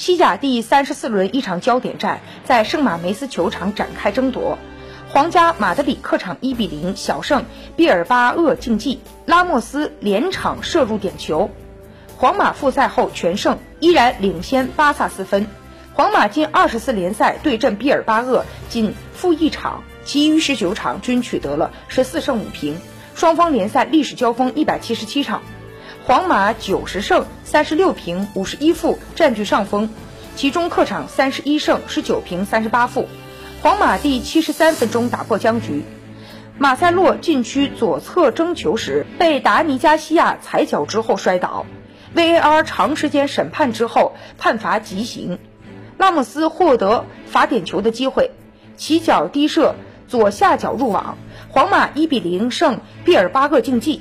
西甲第三十四轮一场焦点战在圣马梅斯球场展开争夺，皇家马德里客场一比零小胜毕尔巴鄂竞技，拉莫斯连场射入点球，皇马复赛后全胜，依然领先巴萨四分。皇马近二十次联赛对阵毕尔巴鄂仅负一场，其余十九场均取得了十四胜五平，双方联赛历史交锋一百七十七场。皇马九十胜三十六平五十一负占据上风，其中客场三十一胜十九平三十八负。皇马第七十三分钟打破僵局，马塞洛禁区左侧争球时被达尼加西亚踩脚之后摔倒，VAR 长时间审判之后判罚极刑，拉莫斯获得罚点球的机会，起脚低射左下角入网，皇马一比零胜毕尔巴鄂竞技。